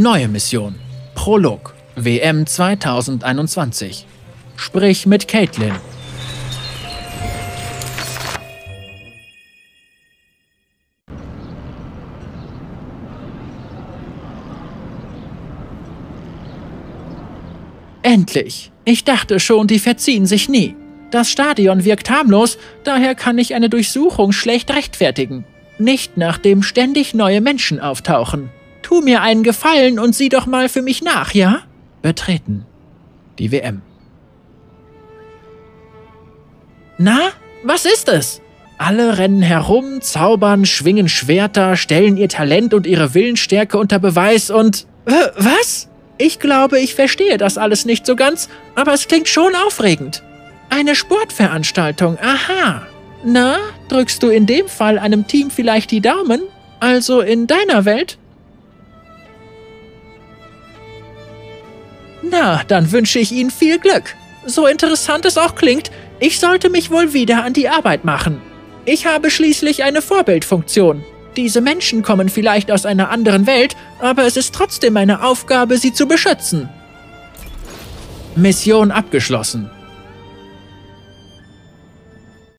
Neue Mission. Prolog. WM 2021. Sprich mit Caitlin. Endlich! Ich dachte schon, die verziehen sich nie. Das Stadion wirkt harmlos, daher kann ich eine Durchsuchung schlecht rechtfertigen. Nicht nachdem ständig neue Menschen auftauchen. Tu mir einen Gefallen und sieh doch mal für mich nach, ja? Betreten. Die WM. Na, was ist es? Alle rennen herum, zaubern, schwingen Schwerter, stellen ihr Talent und ihre Willensstärke unter Beweis und... Äh, was? Ich glaube, ich verstehe das alles nicht so ganz, aber es klingt schon aufregend. Eine Sportveranstaltung, aha. Na, drückst du in dem Fall einem Team vielleicht die Daumen? Also in deiner Welt? Na, dann wünsche ich Ihnen viel Glück. So interessant es auch klingt, ich sollte mich wohl wieder an die Arbeit machen. Ich habe schließlich eine Vorbildfunktion. Diese Menschen kommen vielleicht aus einer anderen Welt, aber es ist trotzdem meine Aufgabe, sie zu beschützen. Mission abgeschlossen.